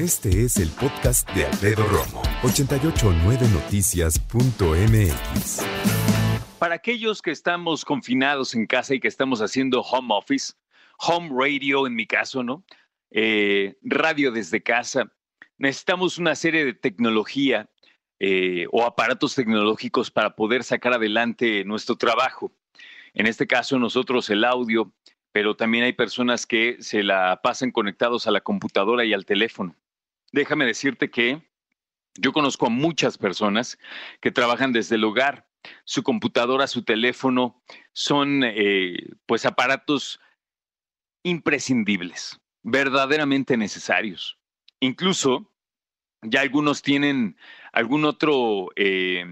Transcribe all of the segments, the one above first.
Este es el podcast de Alfredo Romo, 889noticias.mx. Para aquellos que estamos confinados en casa y que estamos haciendo home office, home radio en mi caso, ¿no? Eh, radio desde casa, necesitamos una serie de tecnología eh, o aparatos tecnológicos para poder sacar adelante nuestro trabajo. En este caso, nosotros el audio, pero también hay personas que se la pasan conectados a la computadora y al teléfono. Déjame decirte que yo conozco a muchas personas que trabajan desde el hogar. Su computadora, su teléfono son eh, pues aparatos imprescindibles, verdaderamente necesarios. Incluso ya algunos tienen algún otro eh,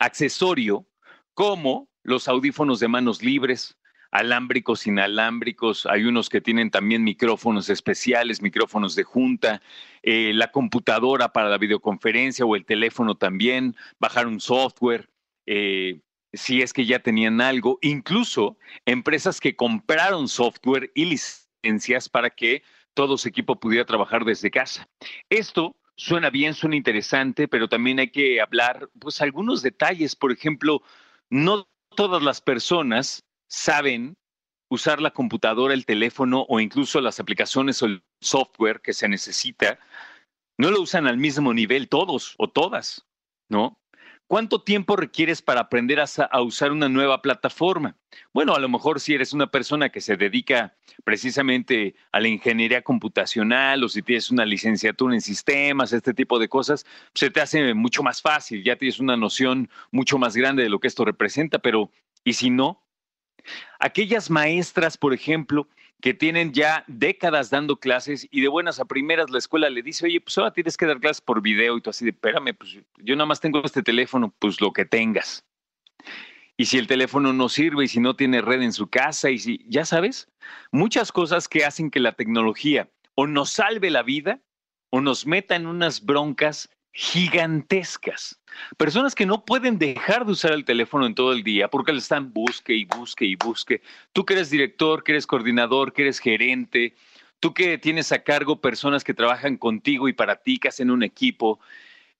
accesorio como los audífonos de manos libres, alámbricos, inalámbricos, hay unos que tienen también micrófonos especiales, micrófonos de junta, eh, la computadora para la videoconferencia o el teléfono también, bajar un software, eh, si es que ya tenían algo, incluso empresas que compraron software y licencias para que todo su equipo pudiera trabajar desde casa. Esto suena bien, suena interesante, pero también hay que hablar, pues, algunos detalles. Por ejemplo, no todas las personas saben usar la computadora, el teléfono o incluso las aplicaciones o el software que se necesita. No lo usan al mismo nivel todos o todas, ¿no? ¿Cuánto tiempo requieres para aprender a, usar una nueva plataforma? Bueno, a lo mejor si eres una persona que se dedica precisamente a la ingeniería computacional o si tienes una licenciatura en sistemas, este tipo de cosas, se te hace mucho más fácil, ya tienes una noción mucho más grande de lo que esto representa, pero ¿y si no? Aquellas maestras, por ejemplo, que tienen ya décadas dando clases y de buenas a primeras la escuela le dice, oye, pues ahora tienes que dar clases por video y tú así de, espérame, pues yo nada más tengo este teléfono, pues lo que tengas. Y si el teléfono no sirve y si no tiene red en su casa y si, ya sabes, muchas cosas que hacen que la tecnología o nos salve la vida o nos meta en unas broncas gigantescas. Personas que no pueden dejar de usar el teléfono en todo el día porque le están busque y busque y busque. Tú que eres director, que eres coordinador, que eres gerente, tú que tienes a cargo personas que trabajan contigo y para ti, que hacen un equipo,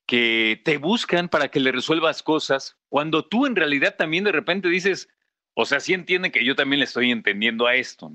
que te buscan para que le resuelvas cosas, cuando tú en realidad también de repente dices, o sea, sí entienden que yo también le estoy entendiendo a esto.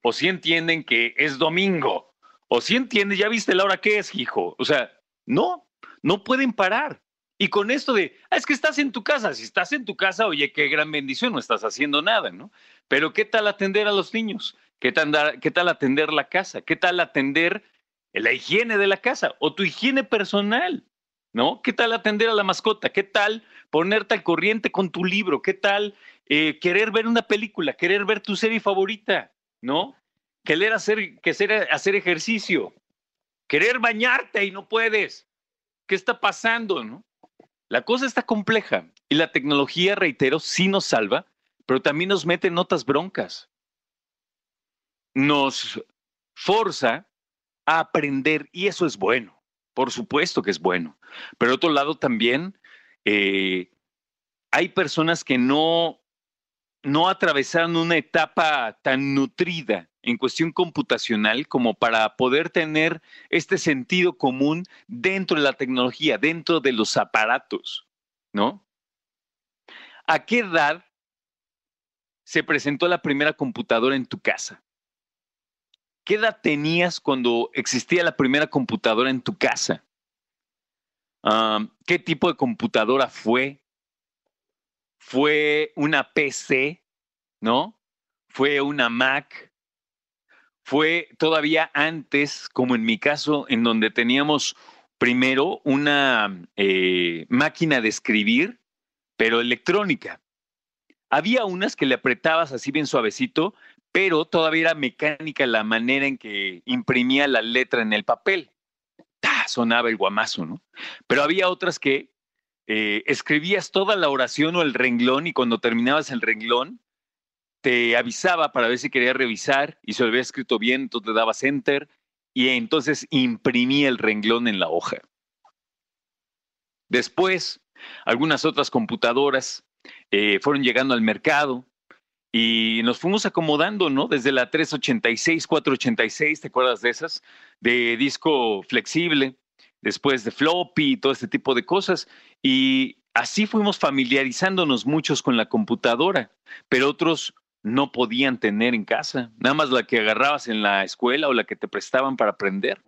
O sí entienden que es domingo, o sí entienden, ya viste la hora que es, hijo. O sea, no, no pueden parar. Y con esto de, ah, es que estás en tu casa, si estás en tu casa, oye, qué gran bendición, no estás haciendo nada, ¿no? Pero ¿qué tal atender a los niños? ¿Qué tal, atender la casa? ¿Qué tal atender la higiene de la casa o tu higiene personal? ¿No? ¿Qué tal atender a la mascota? ¿Qué tal ponerte al corriente con tu libro? ¿Qué tal eh, querer ver una película? ¿Querer ver tu serie favorita? ¿No? Querer hacer, hacer ejercicio. Querer bañarte y no puedes. ¿Qué está pasando? ¿no? La cosa está compleja y la tecnología, reitero, sí nos salva, pero también nos mete en otras broncas. Nos forza a aprender y eso es bueno. Por supuesto que es bueno. Pero otro lado también eh, hay personas que no, no atravesaron una etapa tan nutrida en cuestión computacional como para poder tener este sentido común dentro de la tecnología, dentro de los aparatos, ¿no? ¿A qué edad se presentó la primera computadora en tu casa? ¿Qué edad tenías cuando existía la primera computadora en tu casa? ¿Qué tipo de computadora fue? ¿Fue una PC? ¿No? ¿Fue una Mac? Fue todavía antes, como en mi caso, en donde teníamos primero una eh, máquina de escribir, pero electrónica. Había unas que le apretabas así bien suavecito, pero todavía era mecánica la manera en que imprimía la letra en el papel. Sonaba el guamazo, ¿no? Pero había otras que eh, escribías toda la oración o el renglón y cuando terminabas el renglón, te avisaba para ver si quería revisar y se lo había escrito bien, entonces le dabas enter y entonces imprimía el renglón en la hoja. Después, algunas otras computadoras eh, fueron llegando al mercado y nos fuimos acomodando, ¿no? Desde la 386, 486, ¿te acuerdas de esas? De disco flexible, después de floppy y todo este tipo de cosas. Y así fuimos familiarizándonos muchos con la computadora, pero otros no podían tener en casa, nada más la que agarrabas en la escuela o la que te prestaban para aprender.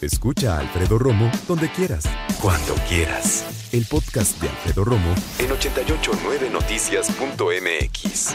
Escucha a Alfredo Romo donde quieras, cuando quieras. El podcast de Alfredo Romo en 889noticias.mx.